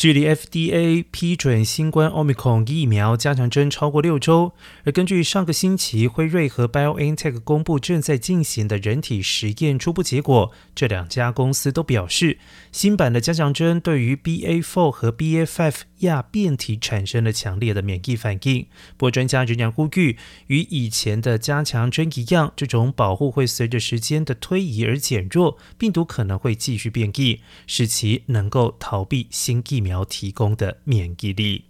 距离 FDA 批准新冠 Omicron 疫苗加强针超过六周，而根据上个星期辉瑞和 BioNTech 公布正在进行的人体实验初步结果，这两家公司都表示，新版的加强针对于 BA.4 和 BA.5 亚变体产生了强烈的免疫反应。不过，专家仍然呼吁，与以前的加强针一样，这种保护会随着时间的推移而减弱，病毒可能会继续变异，使其能够逃避新疫苗。提供的免疫力。